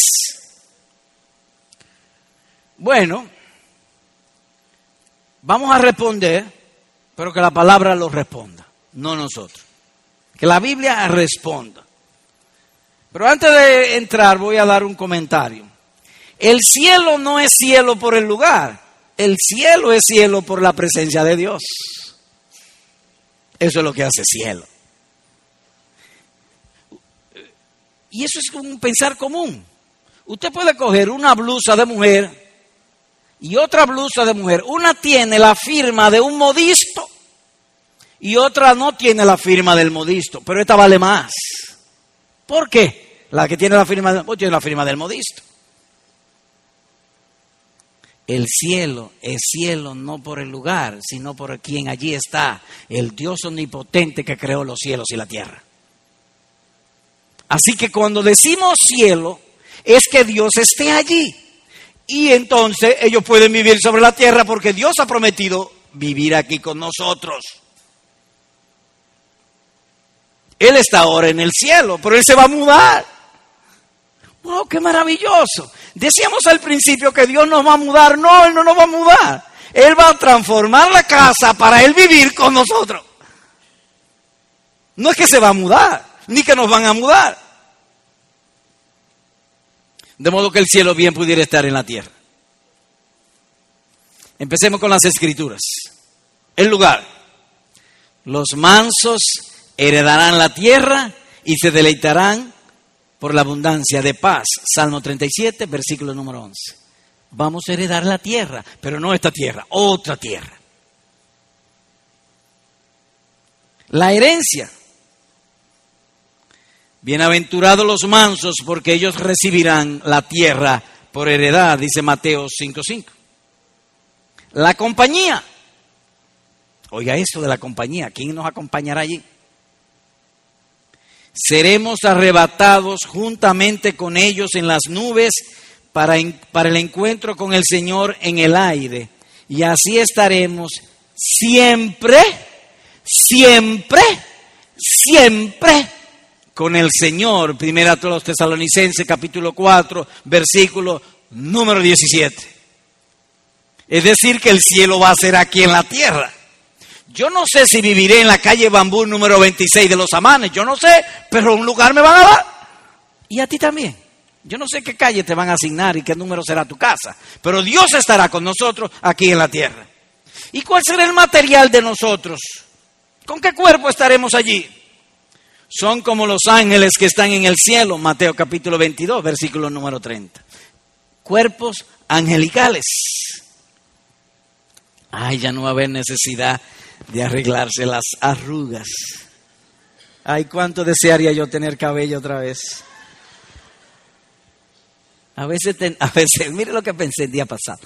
[SPEAKER 1] Bueno, vamos a responder, pero que la palabra lo responda, no nosotros. Que la Biblia responda. Pero antes de entrar voy a dar un comentario. El cielo no es cielo por el lugar, el cielo es cielo por la presencia de Dios. Eso es lo que hace cielo. Y eso es un pensar común. Usted puede coger una blusa de mujer y otra blusa de mujer. Una tiene la firma de un modisto y otra no tiene la firma del modisto, pero esta vale más. ¿Por qué? La que tiene la firma, tiene la firma del modisto. El cielo es cielo no por el lugar, sino por quien allí está, el Dios omnipotente que creó los cielos y la tierra. Así que cuando decimos cielo, es que Dios esté allí. Y entonces ellos pueden vivir sobre la tierra porque Dios ha prometido vivir aquí con nosotros. Él está ahora en el cielo, pero Él se va a mudar. ¡Wow, qué maravilloso! Decíamos al principio que Dios nos va a mudar. No, Él no nos va a mudar. Él va a transformar la casa para Él vivir con nosotros. No es que se va a mudar, ni que nos van a mudar. De modo que el cielo bien pudiera estar en la tierra. Empecemos con las escrituras. El lugar. Los mansos heredarán la tierra y se deleitarán por la abundancia de paz. Salmo 37, versículo número 11. Vamos a heredar la tierra, pero no esta tierra, otra tierra. La herencia. Bienaventurados los mansos, porque ellos recibirán la tierra por heredad, dice Mateo 5.5. La compañía. Oiga esto de la compañía, ¿quién nos acompañará allí? Seremos arrebatados juntamente con ellos en las nubes para, para, el encuentro con el Señor en el aire. Y así estaremos siempre, siempre, siempre con el Señor. Primera a los tesalonicenses capítulo 4, versículo número 17. Es decir, que el cielo va a ser aquí en la tierra. Yo no sé si viviré en la calle Bambú número 26 de los Amanes, yo no sé, pero un lugar me van a dar. Y a ti también. Yo no sé qué calle te van a asignar y qué número será tu casa, pero Dios estará con nosotros aquí en la tierra. ¿Y cuál será el material de nosotros? ¿Con qué cuerpo estaremos allí? Son como los ángeles que están en el cielo, Mateo capítulo 22, versículo número 30. Cuerpos angelicales. Ay, ya no va a haber necesidad de arreglarse las arrugas. Ay, cuánto desearía yo tener cabello otra vez. A veces, a veces, mire lo que pensé el día pasado.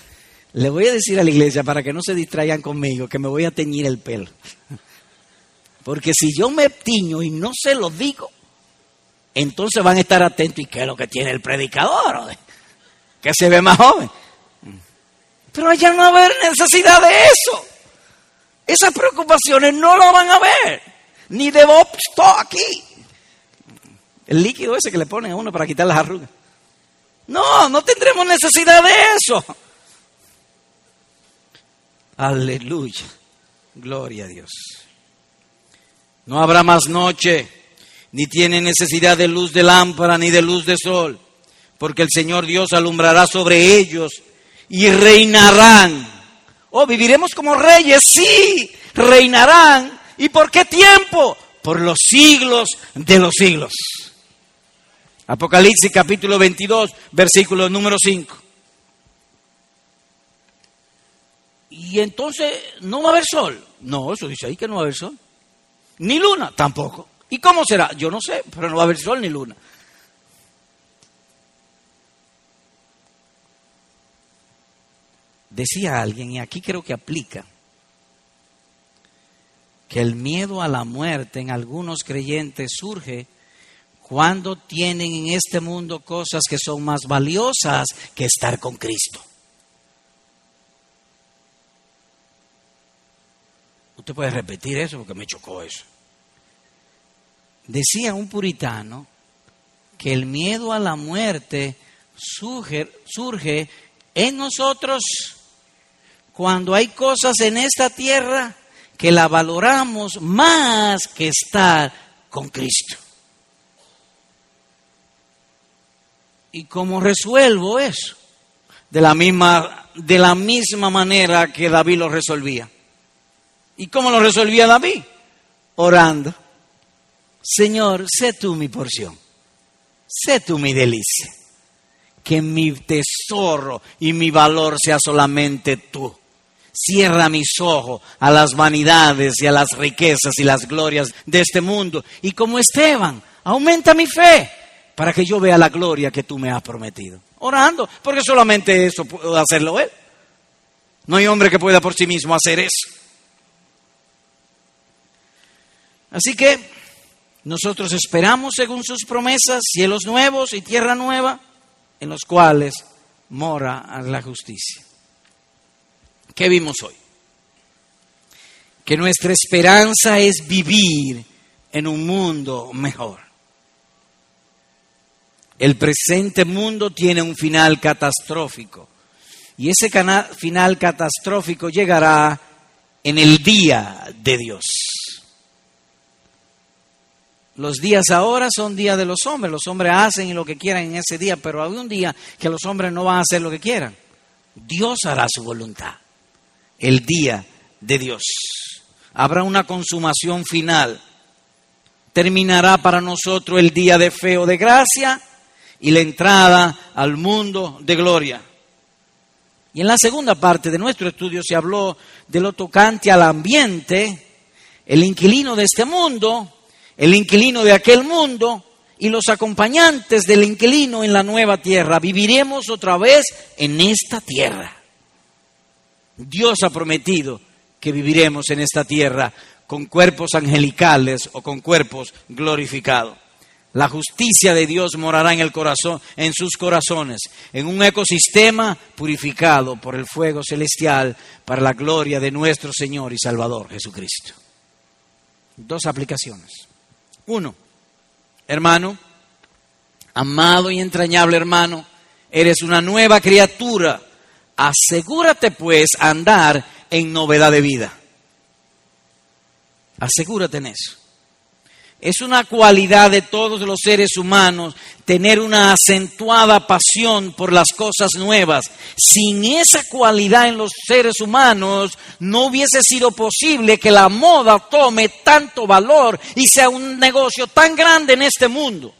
[SPEAKER 1] Le voy a decir a la iglesia para que no se distraigan conmigo que me voy a teñir el pelo. Porque si yo me tiño y no se lo digo, entonces van a estar atentos. ¿Y qué es lo que tiene el predicador? Que se ve más joven. Pero allá no va a haber necesidad de eso. Esas preocupaciones no lo van a ver. Ni de Bob aquí. El líquido ese que le ponen a uno para quitar las arrugas. No, no tendremos necesidad de eso. Aleluya. Gloria a Dios. No habrá más noche, ni tiene necesidad de luz de lámpara, ni de luz de sol, porque el Señor Dios alumbrará sobre ellos y reinarán Oh, viviremos como reyes, sí, reinarán. ¿Y por qué tiempo? Por los siglos de los siglos. Apocalipsis capítulo 22, versículo número 5. Y entonces no va a haber sol. No, eso dice ahí que no va a haber sol. Ni luna, tampoco. ¿Y cómo será? Yo no sé, pero no va a haber sol ni luna. Decía alguien, y aquí creo que aplica, que el miedo a la muerte en algunos creyentes surge cuando tienen en este mundo cosas que son más valiosas que estar con Cristo. Usted puede repetir eso porque me chocó eso. Decía un puritano que el miedo a la muerte surge, surge en nosotros cuando hay cosas en esta tierra que la valoramos más que estar con Cristo. ¿Y cómo resuelvo eso? De la misma, de la misma manera que David lo resolvía. ¿Y cómo lo resolvía David? Orando. Señor, sé tú mi porción. Sé tú mi delicia. Que mi tesoro y mi valor sea solamente tú. Cierra mis ojos a las vanidades y a las riquezas y las glorias de este mundo. Y como Esteban, aumenta mi fe para que yo vea la gloria que tú me has prometido. Orando, porque solamente eso puede hacerlo Él. No hay hombre que pueda por sí mismo hacer eso. Así que nosotros esperamos, según sus promesas, cielos nuevos y tierra nueva, en los cuales mora la justicia. ¿Qué vimos hoy? Que nuestra esperanza es vivir en un mundo mejor. El presente mundo tiene un final catastrófico y ese final catastrófico llegará en el día de Dios. Los días ahora son días de los hombres. Los hombres hacen lo que quieran en ese día, pero hay un día que los hombres no van a hacer lo que quieran. Dios hará su voluntad. El día de Dios. Habrá una consumación final. Terminará para nosotros el día de fe o de gracia y la entrada al mundo de gloria. Y en la segunda parte de nuestro estudio se habló de lo tocante al ambiente, el inquilino de este mundo el inquilino de aquel mundo y los acompañantes del inquilino en la nueva tierra. Viviremos otra vez en esta tierra. Dios ha prometido que viviremos en esta tierra con cuerpos angelicales o con cuerpos glorificados. La justicia de Dios morará en el corazón, en sus corazones, en un ecosistema purificado por el fuego celestial para la gloria de nuestro Señor y Salvador Jesucristo. Dos aplicaciones. Uno, hermano, amado y entrañable hermano, eres una nueva criatura. Asegúrate pues andar en novedad de vida. Asegúrate en eso. Es una cualidad de todos los seres humanos tener una acentuada pasión por las cosas nuevas. Sin esa cualidad en los seres humanos no hubiese sido posible que la moda tome tanto valor y sea un negocio tan grande en este mundo.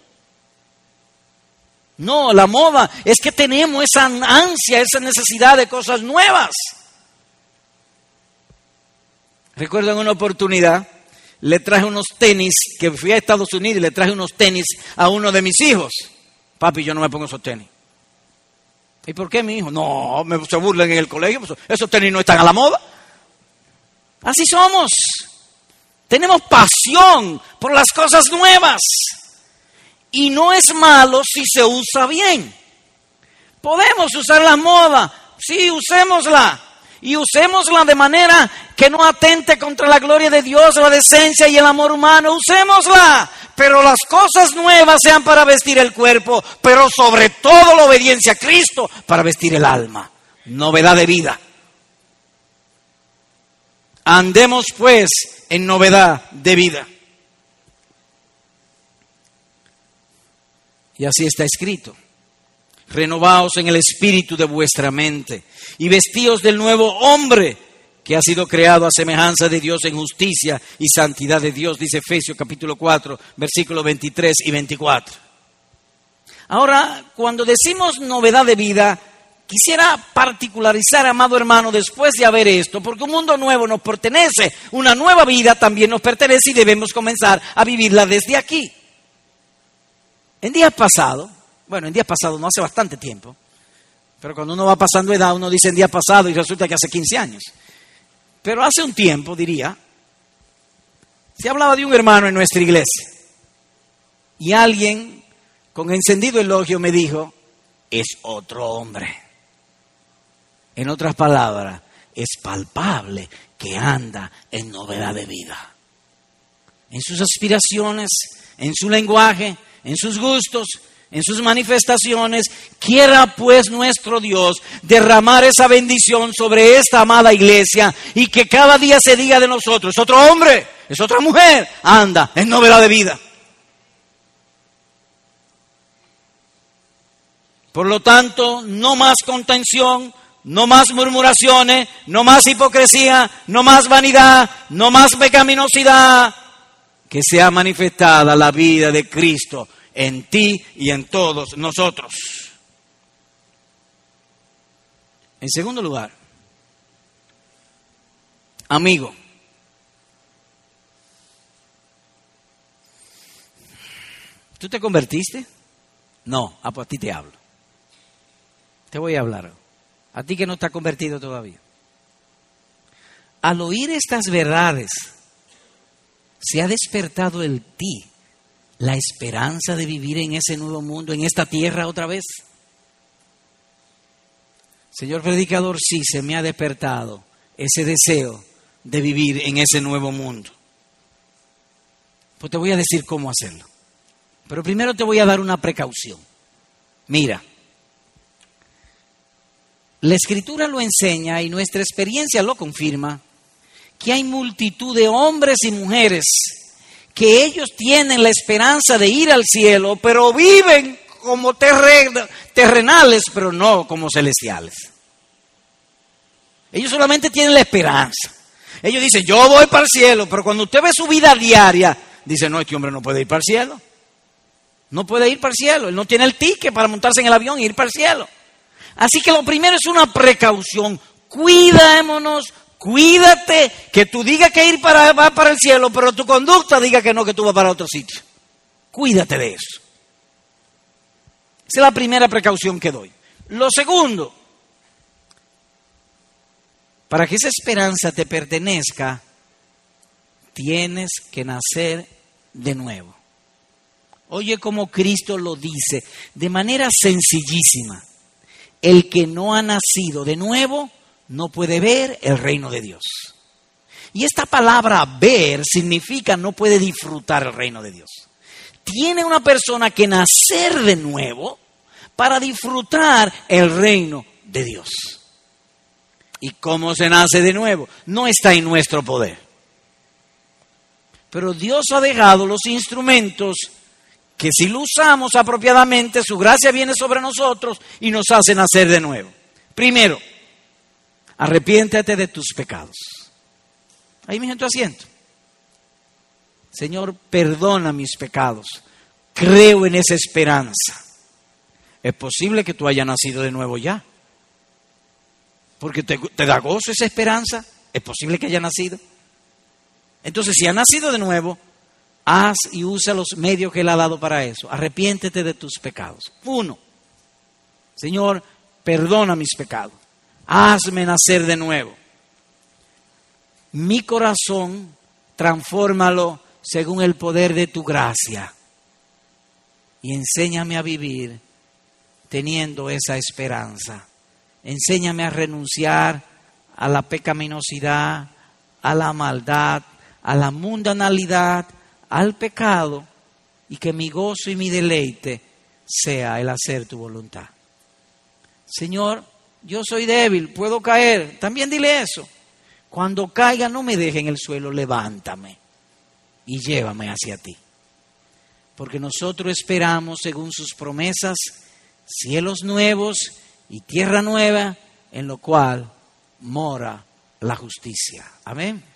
[SPEAKER 1] No, la moda es que tenemos esa ansia, esa necesidad de cosas nuevas. Recuerdo en una oportunidad le traje unos tenis, que fui a Estados Unidos y le traje unos tenis a uno de mis hijos. Papi, yo no me pongo esos tenis. ¿Y por qué mi hijo? No, me, se burlan en el colegio, pues, esos tenis no están a la moda. Así somos. Tenemos pasión por las cosas nuevas. Y no es malo si se usa bien. Podemos usar la moda, sí, usémosla y usémosla de manera que no atente contra la gloria de Dios, la decencia y el amor humano. Usémosla, pero las cosas nuevas sean para vestir el cuerpo, pero sobre todo la obediencia a Cristo para vestir el alma. Novedad de vida. Andemos pues en novedad de vida. Y así está escrito renovaos en el espíritu de vuestra mente y vestíos del nuevo hombre que ha sido creado a semejanza de Dios en justicia y santidad de Dios, dice Efesios capítulo 4, versículos 23 y 24. Ahora, cuando decimos novedad de vida, quisiera particularizar, amado hermano, después de haber esto, porque un mundo nuevo nos pertenece, una nueva vida también nos pertenece y debemos comenzar a vivirla desde aquí. En días pasados, bueno, en días pasados, no hace bastante tiempo, pero cuando uno va pasando edad, uno dice en día pasado y resulta que hace 15 años. Pero hace un tiempo, diría, se hablaba de un hermano en nuestra iglesia. Y alguien con encendido elogio me dijo, es otro hombre. En otras palabras, es palpable que anda en novedad de vida. En sus aspiraciones, en su lenguaje, en sus gustos, en sus manifestaciones, quiera pues nuestro Dios derramar esa bendición sobre esta amada iglesia y que cada día se diga de nosotros, es otro hombre, es otra mujer, anda en novedad de vida. Por lo tanto, no más contención, no más murmuraciones, no más hipocresía, no más vanidad, no más pecaminosidad, que sea manifestada la vida de Cristo en ti y en todos nosotros. En segundo lugar, amigo, ¿tú te convertiste? No, a ti te hablo. Te voy a hablar. A ti que no estás convertido todavía. al oír estas verdades, se ha despertado en ti la esperanza de vivir en ese nuevo mundo, en esta tierra otra vez. Señor predicador, sí, se me ha despertado ese deseo de vivir en ese nuevo mundo. Pues te voy a decir cómo hacerlo. Pero primero te voy a dar una precaución. Mira, la escritura lo enseña y nuestra experiencia lo confirma que hay multitud de hombres y mujeres que ellos tienen la esperanza de ir al cielo, pero viven como terrenales, pero no como celestiales. Ellos solamente tienen la esperanza. Ellos dicen, yo voy para el cielo, pero cuando usted ve su vida diaria, dice, no, este hombre no puede ir para el cielo. No puede ir para el cielo. Él no tiene el ticket para montarse en el avión e ir para el cielo. Así que lo primero es una precaución. Cuidémonos Cuídate que tú digas que ir para, va para el cielo, pero tu conducta diga que no, que tú vas para otro sitio. Cuídate de eso. Esa es la primera precaución que doy. Lo segundo, para que esa esperanza te pertenezca, tienes que nacer de nuevo. Oye como Cristo lo dice de manera sencillísima. El que no ha nacido de nuevo no puede ver el reino de Dios. Y esta palabra ver significa no puede disfrutar el reino de Dios. Tiene una persona que nacer de nuevo para disfrutar el reino de Dios. ¿Y cómo se nace de nuevo? No está en nuestro poder. Pero Dios ha dejado los instrumentos que si lo usamos apropiadamente, su gracia viene sobre nosotros y nos hace nacer de nuevo. Primero, Arrepiéntete de tus pecados. Ahí mismo en tu asiento. Señor, perdona mis pecados. Creo en esa esperanza. Es posible que tú hayas nacido de nuevo ya. Porque te, te da gozo esa esperanza. Es posible que haya nacido. Entonces, si ha nacido de nuevo, haz y usa los medios que Él ha dado para eso. Arrepiéntete de tus pecados. Uno, Señor, perdona mis pecados hazme nacer de nuevo. Mi corazón, transfórmalo según el poder de tu gracia. Y enséñame a vivir teniendo esa esperanza. Enséñame a renunciar a la pecaminosidad, a la maldad, a la mundanalidad, al pecado, y que mi gozo y mi deleite sea el hacer tu voluntad. Señor, yo soy débil, puedo caer. También dile eso. Cuando caiga, no me deje en el suelo, levántame y llévame hacia ti. Porque nosotros esperamos, según sus promesas, cielos nuevos y tierra nueva, en lo cual mora la justicia. Amén.